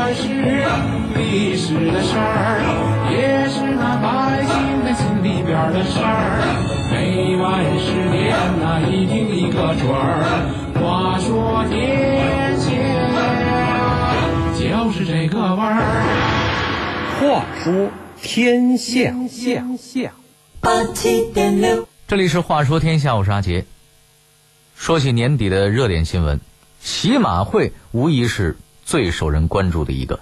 管是历史的事儿，也是那百姓的心里边的事儿。每晚十点那一听一个准儿。话说天下就是这个味儿。话说天下，天下。八七点六，这里是话说天下，我是阿杰。说起年底的热点新闻，喜马会无疑是最受人关注的一个。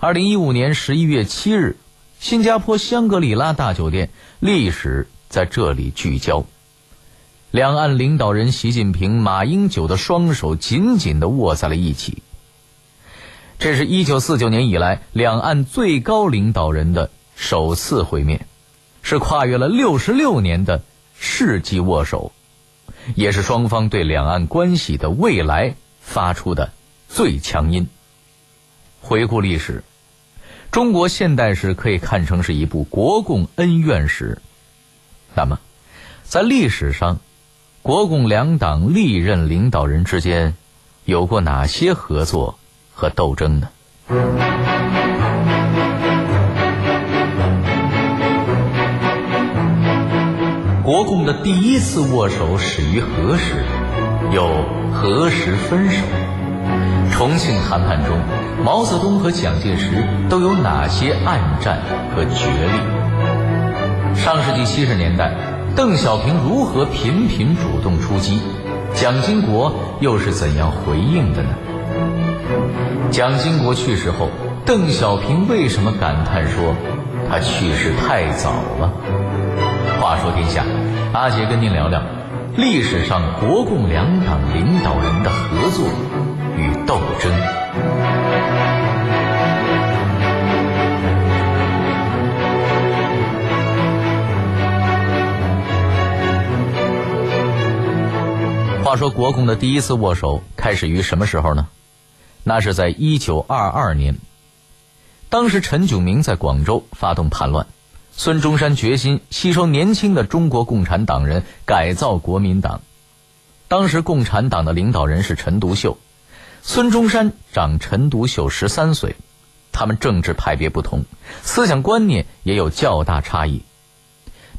二零一五年十一月七日，新加坡香格里拉大酒店，历史在这里聚焦。两岸领导人习近平、马英九的双手紧紧的握在了一起。这是一九四九年以来两岸最高领导人的首次会面，是跨越了六十六年的世纪握手。也是双方对两岸关系的未来发出的最强音。回顾历史，中国现代史可以看成是一部国共恩怨史。那么，在历史上，国共两党历任领导人之间有过哪些合作和斗争呢？国共的第一次握手始于何时？又何时分手？重庆谈判中，毛泽东和蒋介石都有哪些暗战和角力？上世纪七十年代，邓小平如何频频主动出击？蒋经国又是怎样回应的呢？蒋经国去世后，邓小平为什么感叹说他去世太早了？话说天下，阿杰跟您聊聊历史上国共两党领导人的合作与斗争。话说国共的第一次握手开始于什么时候呢？那是在一九二二年，当时陈炯明在广州发动叛乱。孙中山决心吸收年轻的中国共产党人，改造国民党。当时共产党的领导人是陈独秀，孙中山长陈独秀十三岁，他们政治派别不同，思想观念也有较大差异。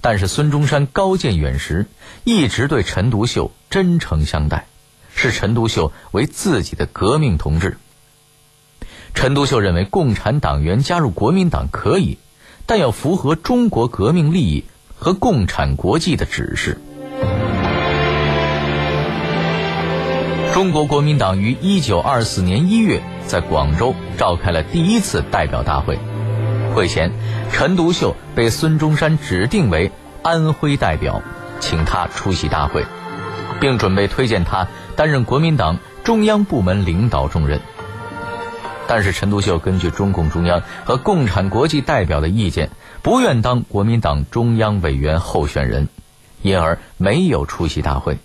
但是孙中山高见远识，一直对陈独秀真诚相待，视陈独秀为自己的革命同志。陈独秀认为共产党员加入国民党可以。但要符合中国革命利益和共产国际的指示。中国国民党于一九二四年一月在广州召开了第一次代表大会。会前，陈独秀被孙中山指定为安徽代表，请他出席大会，并准备推荐他担任国民党中央部门领导重任。但是陈独秀根据中共中央和共产国际代表的意见，不愿当国民党中央委员候选人，因而没有出席大会。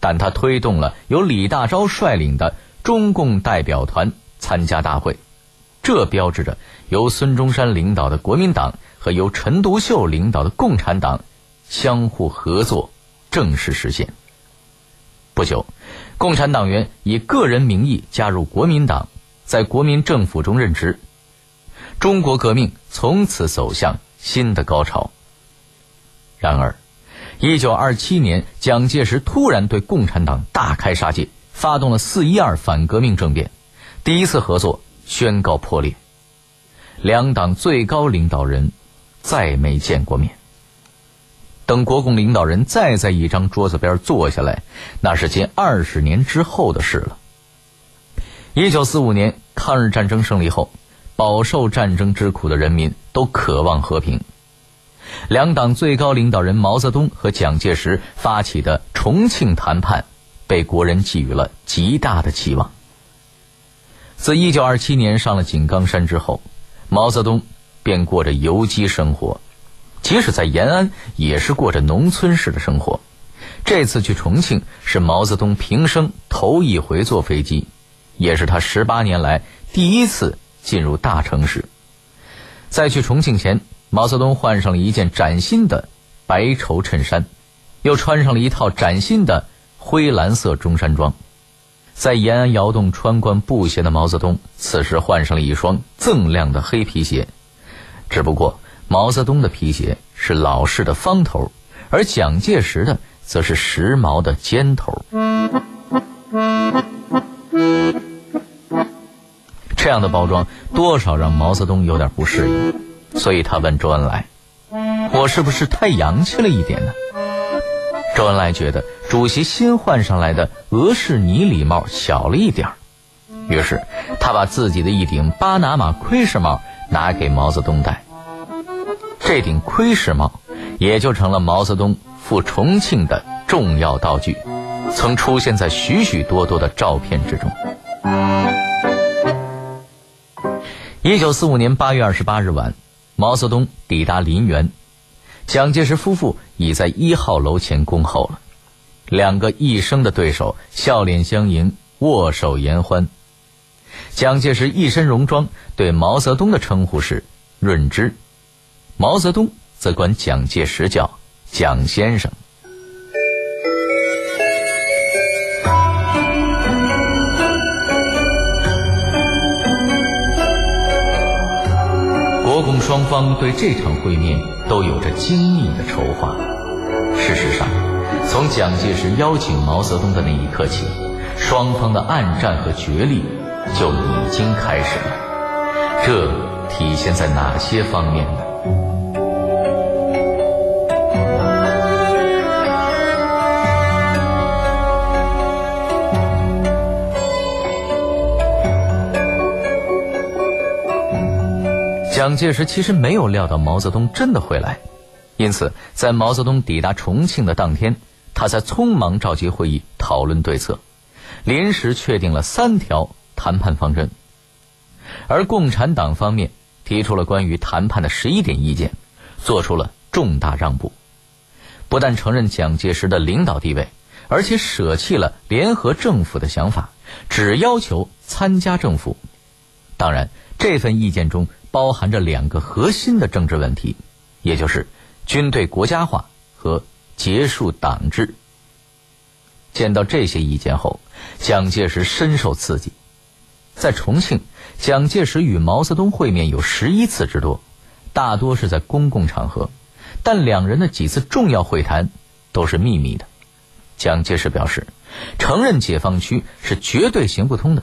但他推动了由李大钊率领的中共代表团参加大会，这标志着由孙中山领导的国民党和由陈独秀领导的共产党相互合作正式实现。不久，共产党员以个人名义加入国民党。在国民政府中任职，中国革命从此走向新的高潮。然而，一九二七年，蒋介石突然对共产党大开杀戒，发动了四一二反革命政变，第一次合作宣告破裂，两党最高领导人再没见过面。等国共领导人再在一张桌子边坐下来，那是近二十年之后的事了。一九四五年抗日战争胜利后，饱受战争之苦的人民都渴望和平。两党最高领导人毛泽东和蒋介石发起的重庆谈判，被国人寄予了极大的期望。自一九二七年上了井冈山之后，毛泽东便过着游击生活，即使在延安，也是过着农村式的生活。这次去重庆是毛泽东平生头一回坐飞机。也是他十八年来第一次进入大城市。在去重庆前，毛泽东换上了一件崭新的白绸衬衫，又穿上了一套崭新的灰蓝色中山装。在延安窑洞穿惯布鞋的毛泽东，此时换上了一双锃亮的黑皮鞋。只不过毛泽东的皮鞋是老式的方头，而蒋介石的则是时髦的尖头。这样的包装多少让毛泽东有点不适应，所以他问周恩来：“我是不是太洋气了一点呢？”周恩来觉得主席新换上来的俄式呢礼帽小了一点儿，于是他把自己的一顶巴拿马盔式帽拿给毛泽东戴。这顶盔式帽也就成了毛泽东赴重庆的重要道具，曾出现在许许多多的照片之中。一九四五年八月二十八日晚，毛泽东抵达林园。蒋介石夫妇已在一号楼前恭候了，两个一生的对手笑脸相迎，握手言欢。蒋介石一身戎装，对毛泽东的称呼是“润之”，毛泽东则管蒋介石叫“蒋先生”。双方对这场会面都有着精密的筹划。事实上，从蒋介石邀请毛泽东的那一刻起，双方的暗战和角力就已经开始了。这体现在哪些方面呢？蒋介石其实没有料到毛泽东真的会来，因此在毛泽东抵达重庆的当天，他才匆忙召集会议讨论对策，临时确定了三条谈判方针。而共产党方面提出了关于谈判的十一点意见，做出了重大让步，不但承认蒋介石的领导地位，而且舍弃了联合政府的想法，只要求参加政府。当然，这份意见中。包含着两个核心的政治问题，也就是军队国家化和结束党制。见到这些意见后，蒋介石深受刺激。在重庆，蒋介石与毛泽东会面有十一次之多，大多是在公共场合，但两人的几次重要会谈都是秘密的。蒋介石表示，承认解放区是绝对行不通的。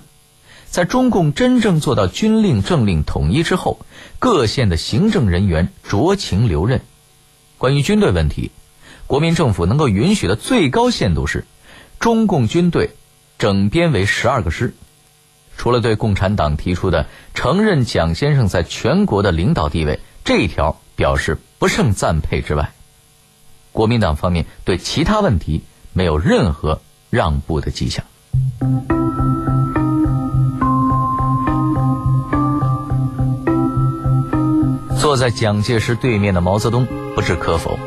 在中共真正做到军令政令统一之后，各县的行政人员酌情留任。关于军队问题，国民政府能够允许的最高限度是，中共军队整编为十二个师。除了对共产党提出的承认蒋先生在全国的领导地位这一条表示不胜赞佩之外，国民党方面对其他问题没有任何让步的迹象。坐在蒋介石对面的毛泽东不置可否，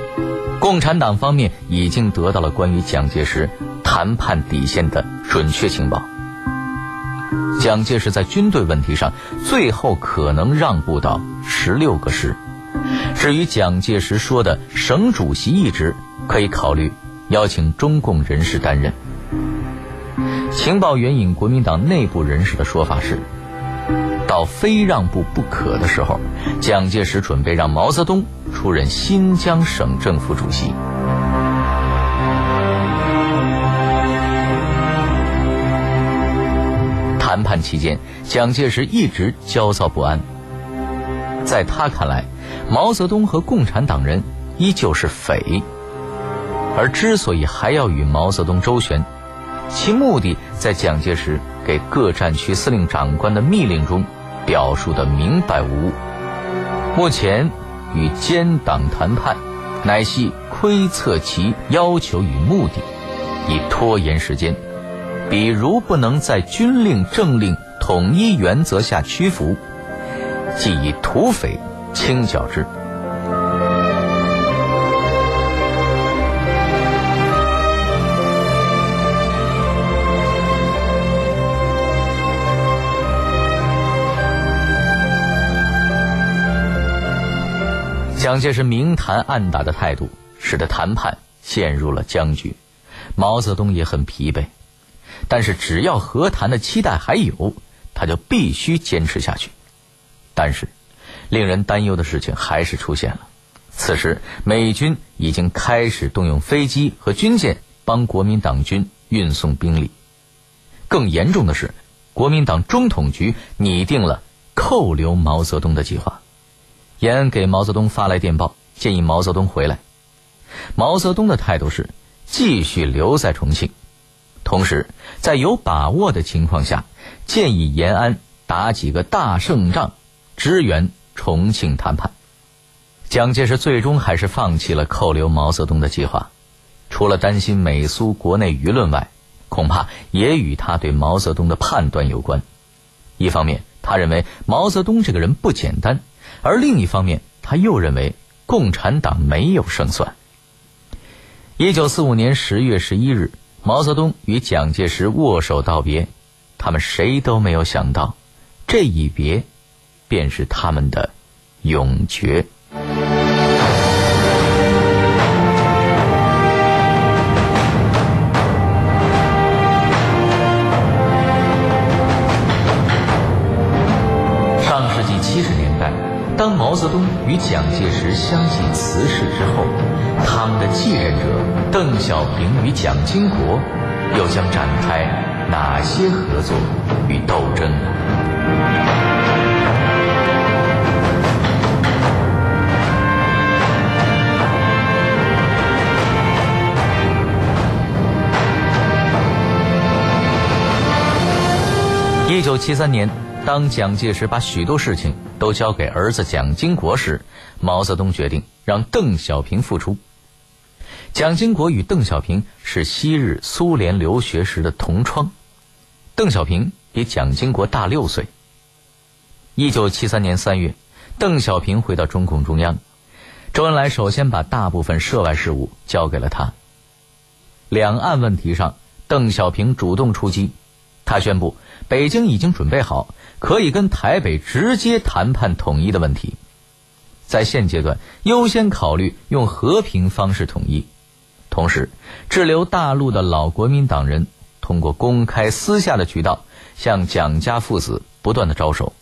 共产党方面已经得到了关于蒋介石谈判底线的准确情报。蒋介石在军队问题上最后可能让步到十六个师，至于蒋介石说的省主席一职，可以考虑邀请中共人士担任。情报援引国民党内部人士的说法是。到非让步不可的时候，蒋介石准备让毛泽东出任新疆省政府主席。谈判期间，蒋介石一直焦躁不安。在他看来，毛泽东和共产党人依旧是匪，而之所以还要与毛泽东周旋，其目的在蒋介石给各战区司令长官的密令中。表述的明白无误。目前与奸党谈判，乃系窥测其要求与目的，以拖延时间。比如不能在军令政令统一原则下屈服，即以土匪清剿之。蒋介石明谈暗打的态度，使得谈判陷入了僵局。毛泽东也很疲惫，但是只要和谈的期待还有，他就必须坚持下去。但是，令人担忧的事情还是出现了。此时，美军已经开始动用飞机和军舰帮国民党军运送兵力。更严重的是，国民党中统局拟定了扣留毛泽东的计划。延安给毛泽东发来电报，建议毛泽东回来。毛泽东的态度是继续留在重庆，同时在有把握的情况下，建议延安打几个大胜仗，支援重庆谈判。蒋介石最终还是放弃了扣留毛泽东的计划，除了担心美苏国内舆论外，恐怕也与他对毛泽东的判断有关。一方面，他认为毛泽东这个人不简单；而另一方面，他又认为共产党没有胜算。一九四五年十月十一日，毛泽东与蒋介石握手道别，他们谁都没有想到，这一别，便是他们的永诀。蒋介石相继辞世之后，他们的继任者邓小平与蒋经国又将展开哪些合作与斗争呢？一九七三年，当蒋介石把许多事情都交给儿子蒋经国时，毛泽东决定让邓小平复出。蒋经国与邓小平是昔日苏联留学时的同窗，邓小平比蒋经国大六岁。一九七三年三月，邓小平回到中共中央，周恩来首先把大部分涉外事务交给了他。两岸问题上，邓小平主动出击，他宣布北京已经准备好，可以跟台北直接谈判统一的问题。在现阶段，优先考虑用和平方式统一。同时，滞留大陆的老国民党人通过公开、私下的渠道向蒋家父子不断的招手。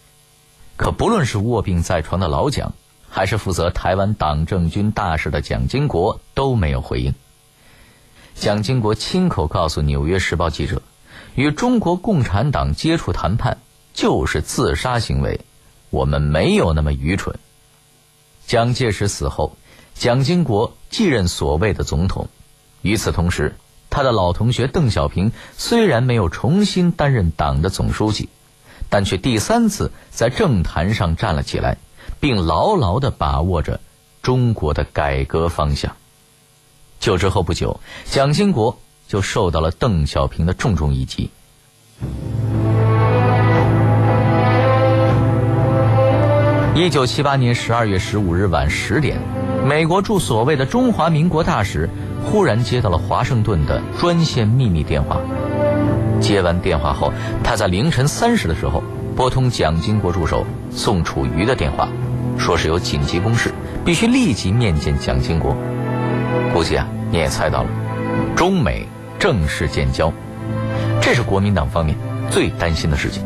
可不论是卧病在床的老蒋，还是负责台湾党政军大事的蒋经国，都没有回应。蒋经国亲口告诉《纽约时报》记者：“与中国共产党接触谈判就是自杀行为，我们没有那么愚蠢。”蒋介石死后，蒋经国继任所谓的总统。与此同时，他的老同学邓小平虽然没有重新担任党的总书记，但却第三次在政坛上站了起来，并牢牢地把握着中国的改革方向。就职后不久，蒋经国就受到了邓小平的重重一击。一九七八年十二月十五日晚十点，美国驻所谓的中华民国大使忽然接到了华盛顿的专线秘密电话。接完电话后，他在凌晨三时的时候拨通蒋经国助手宋楚瑜的电话，说是有紧急公事，必须立即面见蒋经国。估计啊，你也猜到了，中美正式建交，这是国民党方面最担心的事情。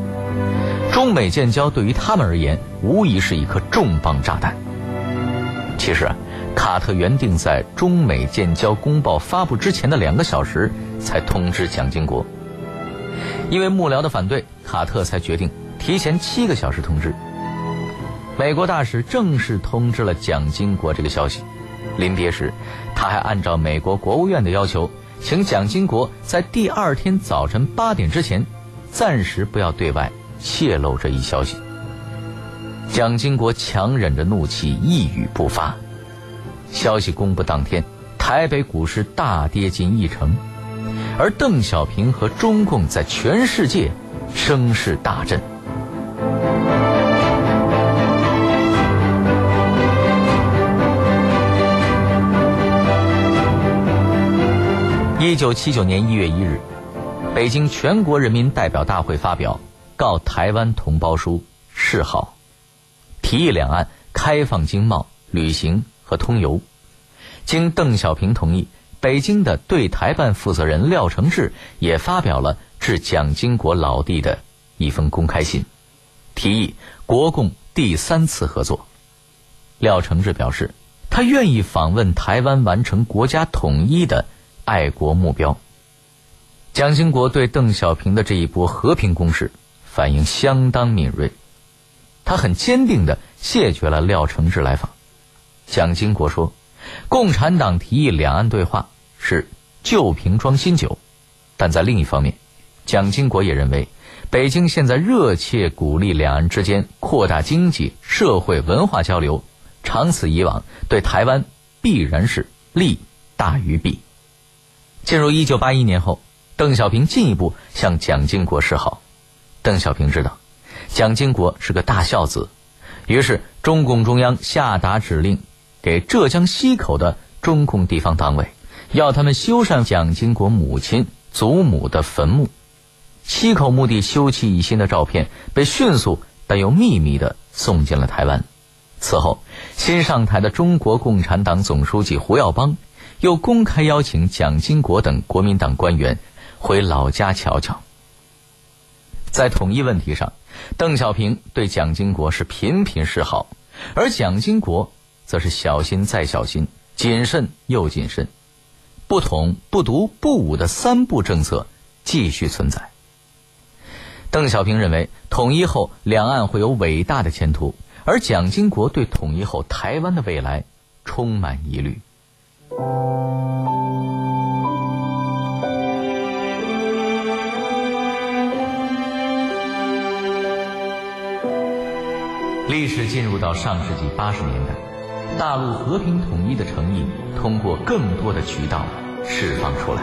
中美建交对于他们而言，无疑是一颗重磅炸弹。其实啊，卡特原定在中美建交公报发布之前的两个小时才通知蒋经国，因为幕僚的反对，卡特才决定提前七个小时通知。美国大使正式通知了蒋经国这个消息。临别时，他还按照美国国务院的要求，请蒋经国在第二天早晨八点之前，暂时不要对外。泄露这一消息，蒋经国强忍着怒气，一语不发。消息公布当天，台北股市大跌近一成，而邓小平和中共在全世界声势大振。一九七九年一月一日，北京全国人民代表大会发表。告台湾同胞书示好，提议两岸开放经贸、旅行和通邮。经邓小平同意，北京的对台办负责人廖承志也发表了致蒋经国老弟的一封公开信，提议国共第三次合作。廖承志表示，他愿意访问台湾，完成国家统一的爱国目标。蒋经国对邓小平的这一波和平攻势反应相当敏锐，他很坚定地谢绝了廖承志来访。蒋经国说：“共产党提议两岸对话是旧瓶装新酒，但在另一方面，蒋经国也认为，北京现在热切鼓励两岸之间扩大经济社会文化交流，长此以往，对台湾必然是利大于弊。”进入一九八一年后。邓小平进一步向蒋经国示好。邓小平知道，蒋经国是个大孝子，于是中共中央下达指令，给浙江溪口的中共地方党委，要他们修缮蒋经国母亲、祖母的坟墓。溪口墓地修葺一新的照片被迅速但又秘密地送进了台湾。此后，新上台的中国共产党总书记胡耀邦又公开邀请蒋经国等国民党官员。回老家瞧瞧。在统一问题上，邓小平对蒋经国是频频示好，而蒋经国则是小心再小心，谨慎又谨慎。不统、不独、不武的三不政策继续存在。邓小平认为，统一后两岸会有伟大的前途，而蒋经国对统一后台湾的未来充满疑虑。历史进入到上世纪八十年代，大陆和平统一的诚意通过更多的渠道释放出来。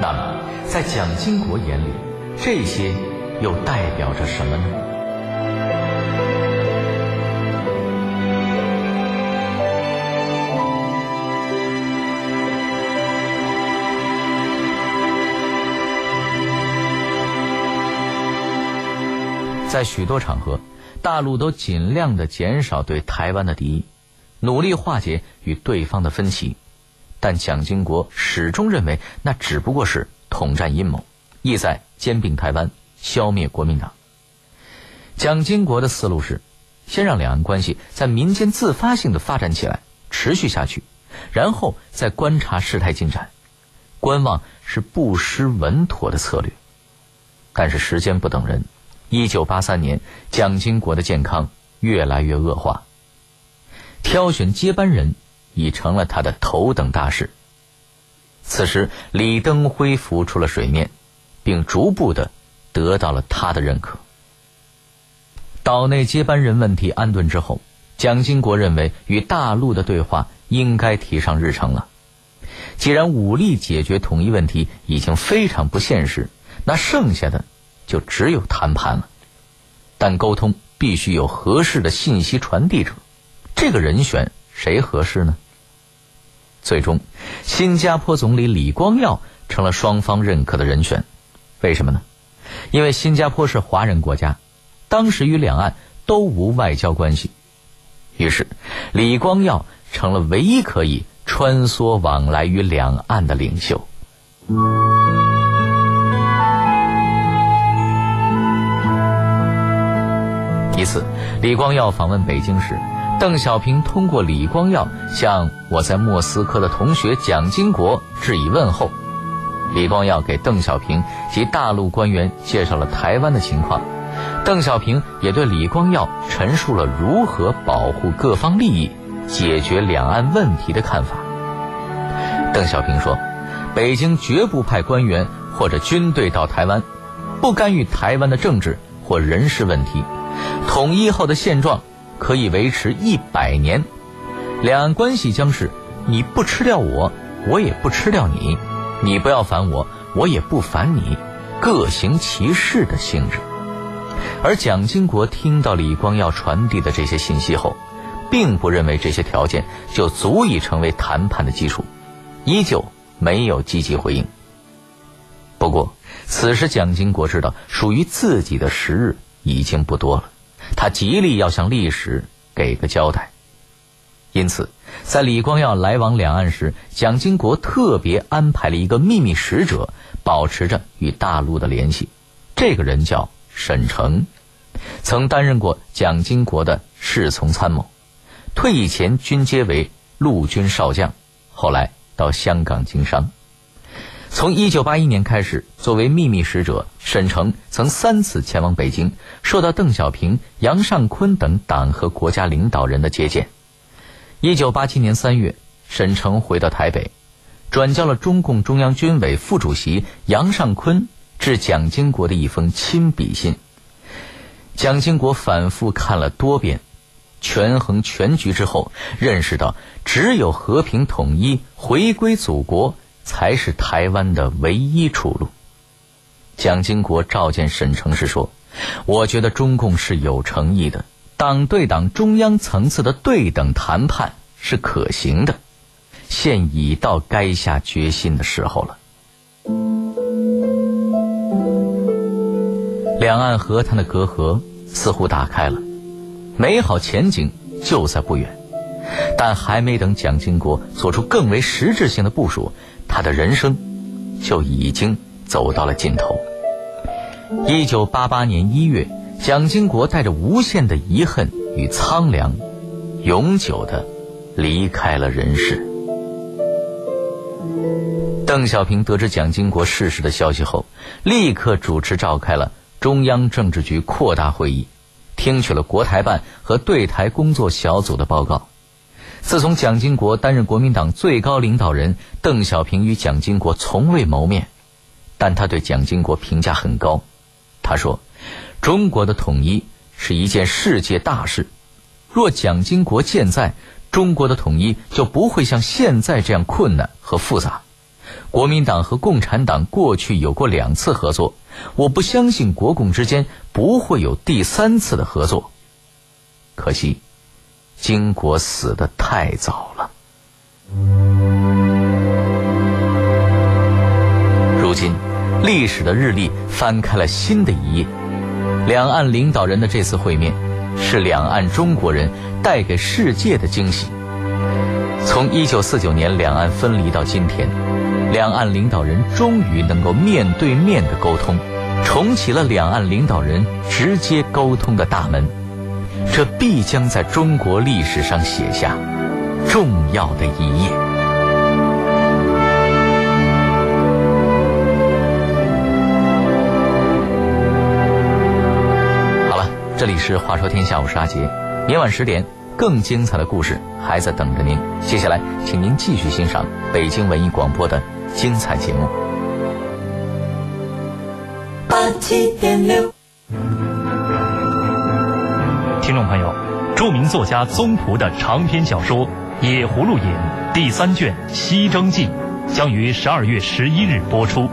那么，在蒋经国眼里，这些又代表着什么呢？在许多场合。大陆都尽量的减少对台湾的敌意，努力化解与对方的分歧，但蒋经国始终认为那只不过是统战阴谋，意在兼并台湾，消灭国民党。蒋经国的思路是，先让两岸关系在民间自发性的发展起来，持续下去，然后再观察事态进展，观望是不失稳妥的策略。但是时间不等人。一九八三年，蒋经国的健康越来越恶化，挑选接班人已成了他的头等大事。此时，李登辉浮出了水面，并逐步的得到了他的认可。岛内接班人问题安顿之后，蒋经国认为与大陆的对话应该提上日程了。既然武力解决统一问题已经非常不现实，那剩下的。就只有谈判了，但沟通必须有合适的信息传递者，这个人选谁合适呢？最终，新加坡总理李光耀成了双方认可的人选。为什么呢？因为新加坡是华人国家，当时与两岸都无外交关系，于是李光耀成了唯一可以穿梭往来于两岸的领袖。一次，李光耀访问北京时，邓小平通过李光耀向我在莫斯科的同学蒋经国致以问候。李光耀给邓小平及大陆官员介绍了台湾的情况，邓小平也对李光耀陈述了如何保护各方利益、解决两岸问题的看法。邓小平说：“北京绝不派官员或者军队到台湾，不干预台湾的政治或人事问题。”统一后的现状可以维持一百年，两岸关系将是你不吃掉我，我也不吃掉你；你不要烦我，我也不烦你，各行其事的性质。而蒋经国听到李光耀传递的这些信息后，并不认为这些条件就足以成为谈判的基础，依旧没有积极回应。不过，此时蒋经国知道，属于自己的时日已经不多了。他极力要向历史给个交代，因此，在李光耀来往两岸时，蒋经国特别安排了一个秘密使者，保持着与大陆的联系。这个人叫沈诚，曾担任过蒋经国的侍从参谋，退役前军阶为陆军少将，后来到香港经商。从1981年开始，作为秘密使者，沈诚曾三次前往北京，受到邓小平、杨尚昆等党和国家领导人的接见。1987年3月，沈诚回到台北，转交了中共中央军委副主席杨尚昆致蒋经国的一封亲笔信。蒋经国反复看了多遍，权衡全局之后，认识到只有和平统一、回归祖国。才是台湾的唯一出路。蒋经国召见沈诚时说：“我觉得中共是有诚意的，党对党中央层次的对等谈判是可行的，现已到该下决心的时候了。”两岸和谈的隔阂似乎打开了，美好前景就在不远，但还没等蒋经国做出更为实质性的部署。他的人生就已经走到了尽头。一九八八年一月，蒋经国带着无限的遗恨与苍凉，永久的离开了人世。邓小平得知蒋经国逝世的消息后，立刻主持召开了中央政治局扩大会议，听取了国台办和对台工作小组的报告。自从蒋经国担任国民党最高领导人，邓小平与蒋经国从未谋面，但他对蒋经国评价很高。他说：“中国的统一是一件世界大事，若蒋经国健在，中国的统一就不会像现在这样困难和复杂。国民党和共产党过去有过两次合作，我不相信国共之间不会有第三次的合作。可惜。”经国死得太早了。如今，历史的日历翻开了新的一页。两岸领导人的这次会面，是两岸中国人带给世界的惊喜。从1949年两岸分离到今天，两岸领导人终于能够面对面的沟通，重启了两岸领导人直接沟通的大门。这必将在中国历史上写下重要的一页。这里是《话说天下》，我是阿杰。明晚十点，更精彩的故事还在等着您。接下来，请您继续欣赏北京文艺广播的精彩节目。八七点六。听众朋友，著名作家宗璞的长篇小说《野葫芦引》第三卷《西征记》将于十二月十一日播出，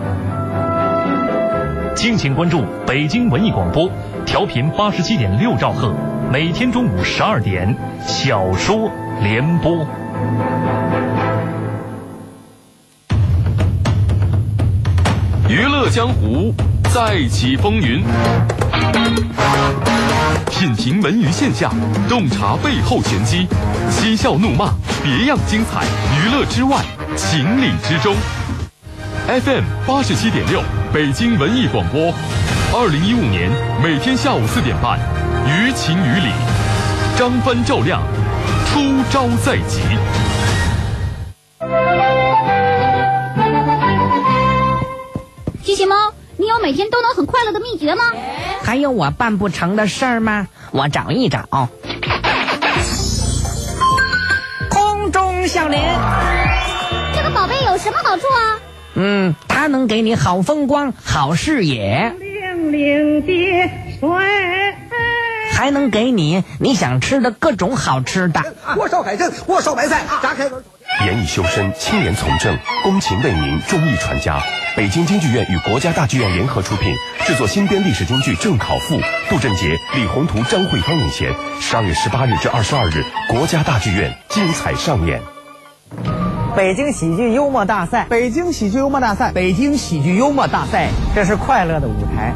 敬请关注北京文艺广播，调频八十七点六兆赫，每天中午十二点小说联播。娱乐江湖，再起风云。品评文娱现象，洞察背后玄机，嬉笑怒骂，别样精彩。娱乐之外，情理之中。FM 八十七点六，北京文艺广播。二零一五年每天下午四点半，于情于理，张帆照亮，出招在即。机器猫，你有每天都能很快乐的秘诀吗？还有我办不成的事儿吗？我找一找。空中小林，这个宝贝有什么好处啊？嗯，它能给你好风光、好视野，零零的水，还能给你你想吃的各种好吃的。锅烧海参，锅烧白菜，炸开门。严以修身，清廉从政，公勤为民，忠义传家。北京京剧院与国家大剧院联合出品，制作新编历史京剧《正考赋》。杜振杰、李宏图、张慧芳领衔，十二月十八日至二十二日，国家大剧院精彩上演。北京喜剧幽默大赛，北京喜剧幽默大赛，北京喜剧幽默大赛，这是快乐的舞台。